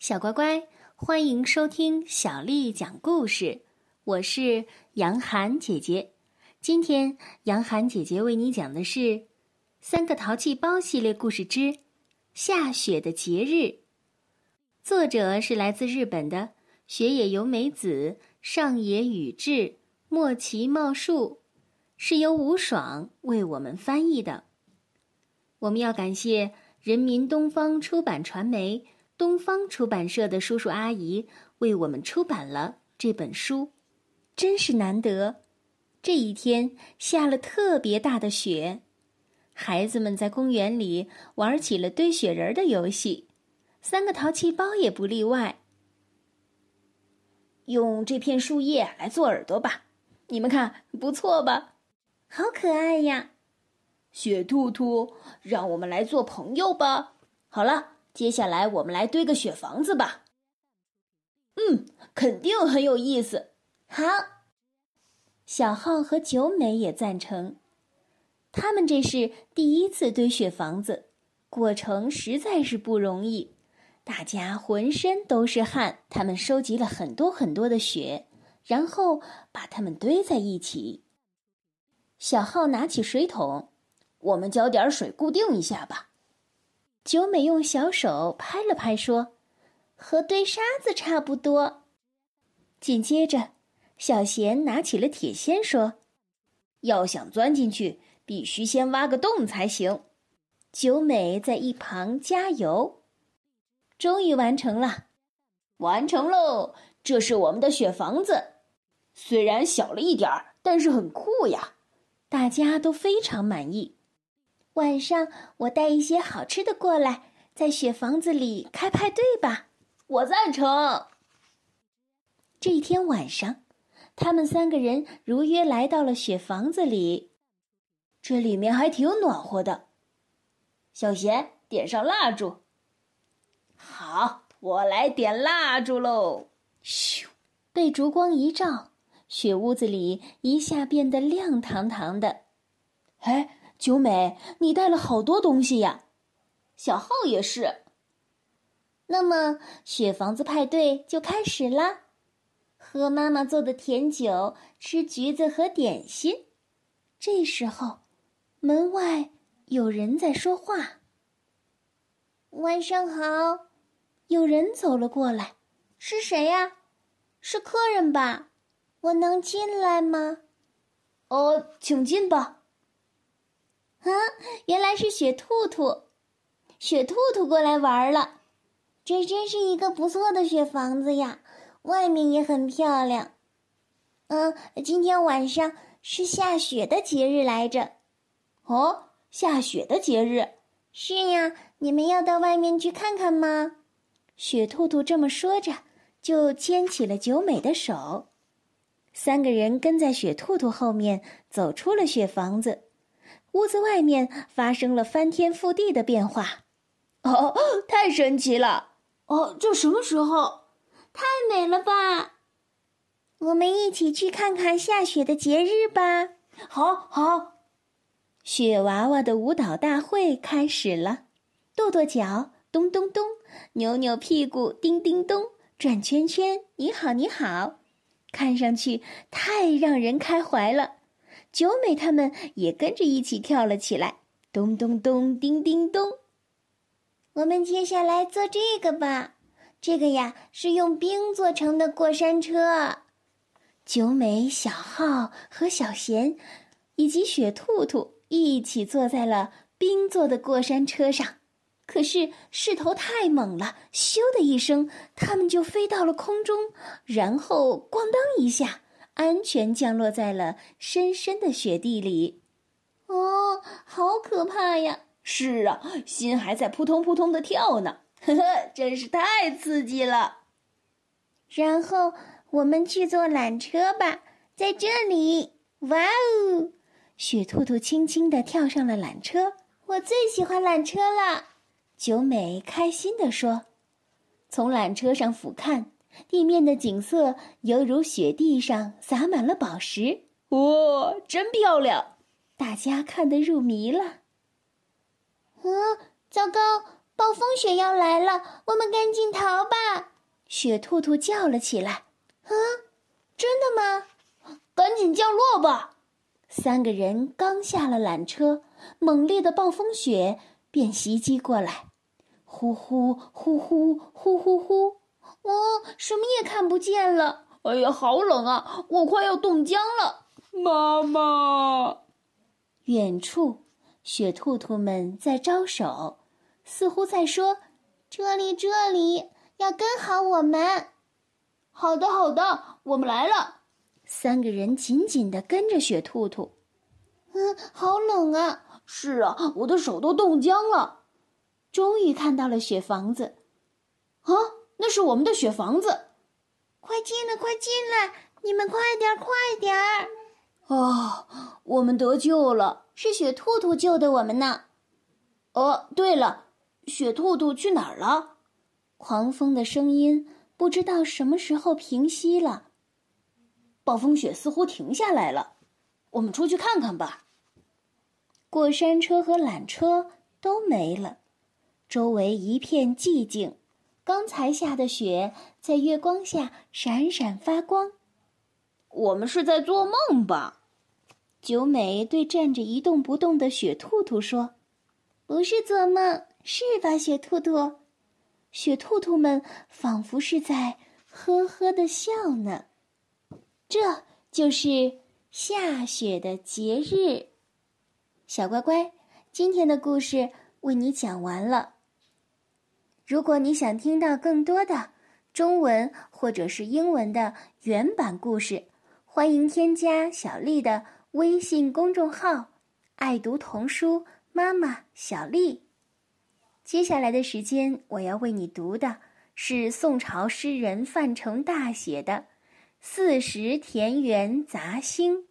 小乖乖，欢迎收听小丽讲故事。我是杨涵姐姐。今天杨涵姐姐为你讲的是《三个淘气包》系列故事之《下雪的节日》。作者是来自日本的雪野由美子、上野宇治、莫奇茂树，是由吴爽为我们翻译的。我们要感谢人民东方出版传媒。东方出版社的叔叔阿姨为我们出版了这本书，真是难得。这一天下了特别大的雪，孩子们在公园里玩起了堆雪人的游戏，三个淘气包也不例外。用这片树叶来做耳朵吧，你们看不错吧？好可爱呀！雪兔兔，让我们来做朋友吧。好了。接下来我们来堆个雪房子吧。嗯，肯定很有意思。好，小浩和九美也赞成。他们这是第一次堆雪房子，过程实在是不容易，大家浑身都是汗。他们收集了很多很多的雪，然后把它们堆在一起。小浩拿起水桶，我们浇点水固定一下吧。九美用小手拍了拍，说：“和堆沙子差不多。”紧接着，小贤拿起了铁锨，说：“要想钻进去，必须先挖个洞才行。”九美在一旁加油。终于完成了，完成喽！这是我们的雪房子，虽然小了一点儿，但是很酷呀！大家都非常满意。晚上我带一些好吃的过来，在雪房子里开派对吧。我赞成。这一天晚上，他们三个人如约来到了雪房子里，这里面还挺暖和的。小贤，点上蜡烛。好，我来点蜡烛喽。咻，被烛光一照，雪屋子里一下变得亮堂堂的。哎。九美，你带了好多东西呀，小浩也是。那么，雪房子派对就开始啦，喝妈妈做的甜酒，吃橘子和点心。这时候，门外有人在说话。晚上好，有人走了过来，是谁呀？是客人吧？我能进来吗？哦，请进吧。啊，原来是雪兔兔，雪兔兔过来玩了。这真是一个不错的雪房子呀，外面也很漂亮。嗯，今天晚上是下雪的节日来着。哦，下雪的节日？是呀，你们要到外面去看看吗？雪兔兔这么说着，就牵起了九美的手。三个人跟在雪兔兔后面走出了雪房子。屋子外面发生了翻天覆地的变化，哦，太神奇了！哦，这什么时候？太美了吧！我们一起去看看下雪的节日吧。好好，雪娃娃的舞蹈大会开始了，跺跺脚，咚咚咚；扭扭屁股，叮叮咚；转圈圈，你好你好，看上去太让人开怀了。九美他们也跟着一起跳了起来，咚咚咚，叮叮咚。我们接下来做这个吧，这个呀是用冰做成的过山车。九美、小浩和小贤，以及雪兔兔一起坐在了冰做的过山车上，可是势头太猛了，咻的一声，他们就飞到了空中，然后咣当一下。安全降落在了深深的雪地里，哦，好可怕呀！是啊，心还在扑通扑通的跳呢，呵呵，真是太刺激了。然后我们去坐缆车吧，在这里，哇哦！雪兔兔轻轻地跳上了缆车，我最喜欢缆车了。九美开心地说：“从缆车上俯瞰。”地面的景色犹如雪地上洒满了宝石，哇，真漂亮！大家看得入迷了。嗯，糟糕，暴风雪要来了，我们赶紧逃吧！雪兔兔叫了起来：“啊，真的吗？赶紧降落吧！”三个人刚下了缆车，猛烈的暴风雪便袭击过来，呼呼呼呼呼呼呼！我什么也看不见了。哎呀，好冷啊！我快要冻僵了。妈妈，远处雪兔兔们在招手，似乎在说：“这里，这里，要跟好我们。”好的，好的，我们来了。三个人紧紧地跟着雪兔兔。嗯，好冷啊！是啊，我的手都冻僵了。终于看到了雪房子。啊，那是我们的雪房子！快进来，快进来！你们快点，快点儿！哦，我们得救了！是雪兔兔救的我们呢。哦，对了，雪兔兔去哪儿了？狂风的声音不知道什么时候平息了。暴风雪似乎停下来了，我们出去看看吧。过山车和缆车都没了，周围一片寂静。刚才下的雪在月光下闪闪发光。我们是在做梦吧？九美对站着一动不动的雪兔兔说：“不是做梦，是吧，雪兔兔？”雪兔兔们仿佛是在呵呵的笑呢。这就是下雪的节日，小乖乖，今天的故事为你讲完了。如果你想听到更多的中文或者是英文的原版故事，欢迎添加小丽的微信公众号“爱读童书妈妈小丽”。接下来的时间，我要为你读的是宋朝诗人范成大写的。《四时田园杂兴》，《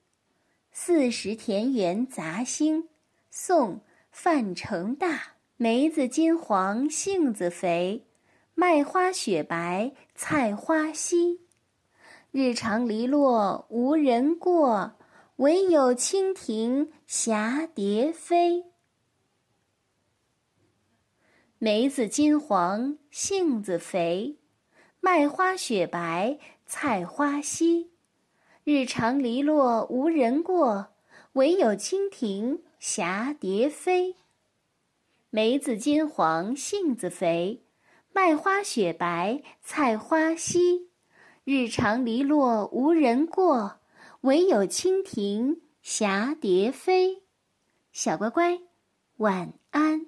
四时田园杂兴》，宋·范成大。梅子金黄，杏子肥，麦花雪白，菜花稀。日长篱落无人过，惟有蜻蜓蛱蝶飞。梅子金黄，杏子肥，麦花雪白。菜花稀，日长篱落无人过，惟有蜻蜓蛱蝶飞。梅子金黄，杏子肥，麦花雪白，菜花稀。日长篱落无人过，惟有蜻蜓蛱蝶飞。小乖乖，晚安。